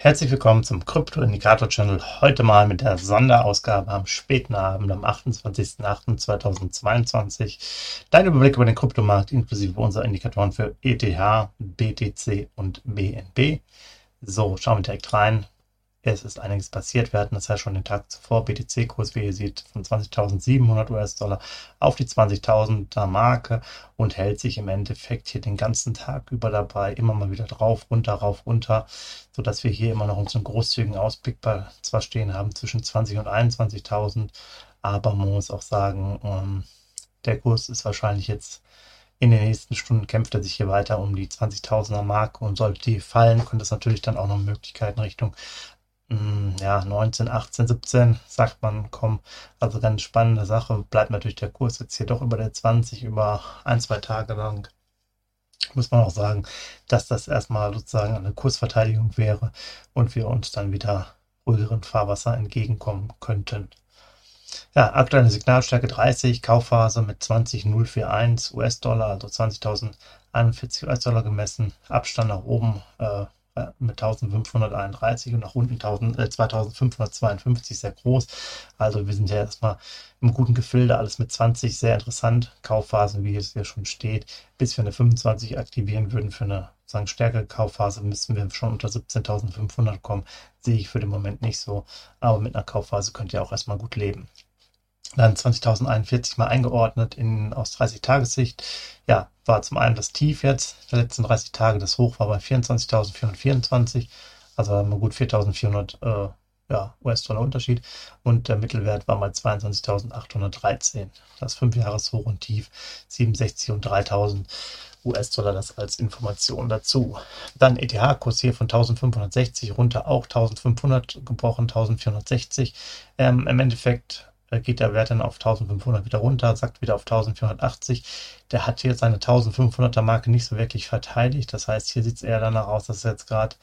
Herzlich willkommen zum Krypto-Indikator-Channel. Heute mal mit der Sonderausgabe am späten Abend, am 28.08.2022. Dein Überblick über den Kryptomarkt inklusive unserer Indikatoren für ETH, BTC und BNB. So, schauen wir direkt rein. Es ist einiges passiert. Wir hatten das ja schon den Tag zuvor. BTC-Kurs, wie ihr seht, von 20.700 US-Dollar auf die 20.000er Marke und hält sich im Endeffekt hier den ganzen Tag über dabei. Immer mal wieder drauf, runter, rauf, runter, sodass wir hier immer noch unseren großzügigen Ausblick bei zwar stehen haben zwischen 20 und 21.000. Aber man muss auch sagen, ähm, der Kurs ist wahrscheinlich jetzt in den nächsten Stunden kämpft er sich hier weiter um die 20.000er Marke und sollte die fallen, könnte es natürlich dann auch noch Möglichkeiten Richtung ja, 19, 18, 17 sagt man, komm, also ganz spannende Sache. Bleibt natürlich der Kurs jetzt hier doch über der 20, über ein, zwei Tage lang. Muss man auch sagen, dass das erstmal sozusagen eine Kursverteidigung wäre und wir uns dann wieder ruhigeren Fahrwasser entgegenkommen könnten. Ja, aktuelle Signalstärke 30, Kaufphase mit 20,041 US-Dollar, also 20.041 US-Dollar gemessen, Abstand nach oben äh, mit 1531 und nach unten 1000, äh, 2552 sehr groß. Also wir sind ja erstmal im guten Gefilde, alles mit 20, sehr interessant. Kaufphasen, wie es hier schon steht, bis wir eine 25 aktivieren würden für eine sagen, stärkere Kaufphase, müssten wir schon unter 17.500 kommen. Sehe ich für den Moment nicht so, aber mit einer Kaufphase könnt ihr auch erstmal gut leben dann 20.041 mal eingeordnet in, aus 30-Tagessicht. Ja, war zum einen das Tief jetzt der letzten 30 Tage, das Hoch war bei 24.424, also haben wir gut 4.400 äh, ja, US-Dollar Unterschied und der Mittelwert war mal 22.813. Das 5-Jahres-Hoch und Tief 67 und 3.000 US-Dollar, das als Information dazu. Dann ETH-Kurs hier von 1560 runter auch 1500 gebrochen, 1460. Ähm, Im Endeffekt geht der Wert dann auf 1500 wieder runter, sagt wieder auf 1480. Der hat hier seine 1500er Marke nicht so wirklich verteidigt. Das heißt, hier sieht es eher danach aus, dass er jetzt gerade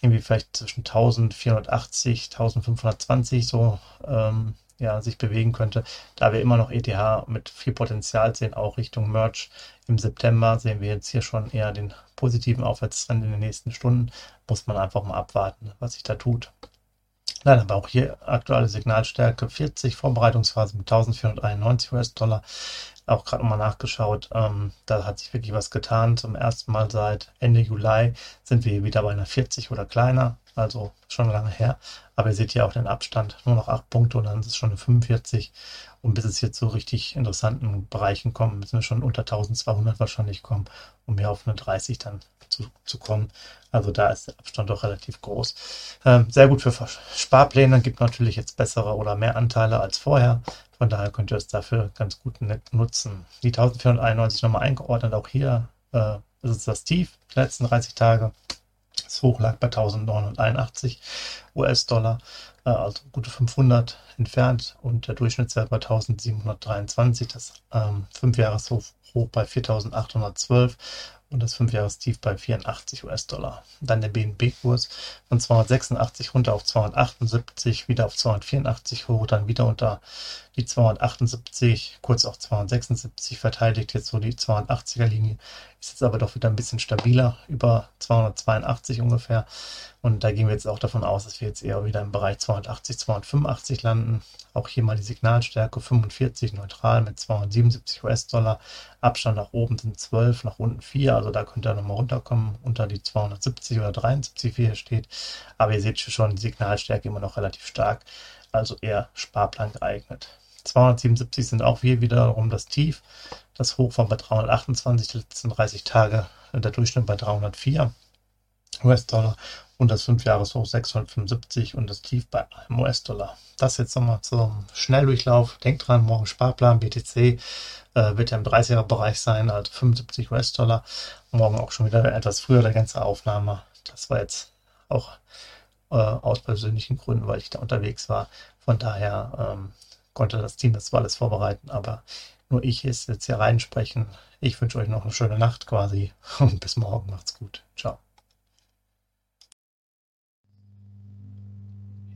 irgendwie vielleicht zwischen 1480, 1520 so ähm, ja, sich bewegen könnte. Da wir immer noch ETH mit viel Potenzial sehen, auch Richtung Merch im September, sehen wir jetzt hier schon eher den positiven Aufwärtstrend in den nächsten Stunden. Muss man einfach mal abwarten, was sich da tut. Nein, aber auch hier aktuelle Signalstärke 40, Vorbereitungsphase mit 1491 US-Dollar. Auch gerade nochmal nachgeschaut, ähm, da hat sich wirklich was getan. Zum ersten Mal seit Ende Juli sind wir wieder bei einer 40 oder kleiner, also schon lange her. Aber ihr seht hier auch den Abstand, nur noch 8 Punkte und dann ist es schon eine 45. Und bis es jetzt so richtig interessanten Bereichen kommt, müssen wir schon unter 1200 wahrscheinlich kommen, um hier auf eine 30 dann zu, zu kommen. Also da ist der Abstand doch relativ groß. Ähm, sehr gut für Sparpläne, gibt natürlich jetzt bessere oder mehr Anteile als vorher. Von daher könnt ihr es dafür ganz gut nutzen. Die 1491 nochmal eingeordnet, auch hier äh, ist es das Tief, die letzten 30 Tage. Das Hoch lag bei 1981 US-Dollar, äh, also gute 500 entfernt und der Durchschnittswert bei 1723, das ähm, 5-Jahres-Hoch bei 4812 und das 5-Jahres-Tief bei 84 US-Dollar. Dann der BNB-Kurs von 286 runter auf 278, wieder auf 284 hoch, dann wieder unter die 278, kurz auf 276 verteidigt, jetzt so die 280er-Linie, ist jetzt aber doch wieder ein bisschen stabiler, über 282 ungefähr. Und da gehen wir jetzt auch davon aus, dass wir jetzt eher wieder im Bereich 280, 285 landen. Auch hier mal die Signalstärke 45 neutral mit 277 US-Dollar. Abstand nach oben sind 12, nach unten 4. Also da könnt ihr nochmal runterkommen unter die 270 oder 73, wie hier steht. Aber ihr seht schon, die Signalstärke immer noch relativ stark. Also eher Sparplan geeignet. 277 sind auch hier wiederum das Tief. Das Hoch war bei 328 die letzten 30 Tage. Der Durchschnitt bei 304 US-Dollar und das 5-Jahres-Hoch 675 und das Tief bei einem US-Dollar. Das jetzt nochmal zum Schnelldurchlauf. Denkt dran, morgen Sparplan BTC äh, wird ja im 30er-Bereich sein, also 75 US-Dollar. Morgen auch schon wieder etwas früher der ganze Aufnahme. Das war jetzt auch äh, aus persönlichen Gründen, weil ich da unterwegs war. Von daher ähm, konnte das Team das zwar alles vorbereiten, aber nur ich jetzt hier reinsprechen. Ich wünsche euch noch eine schöne Nacht quasi und bis morgen. Macht's gut. Ciao.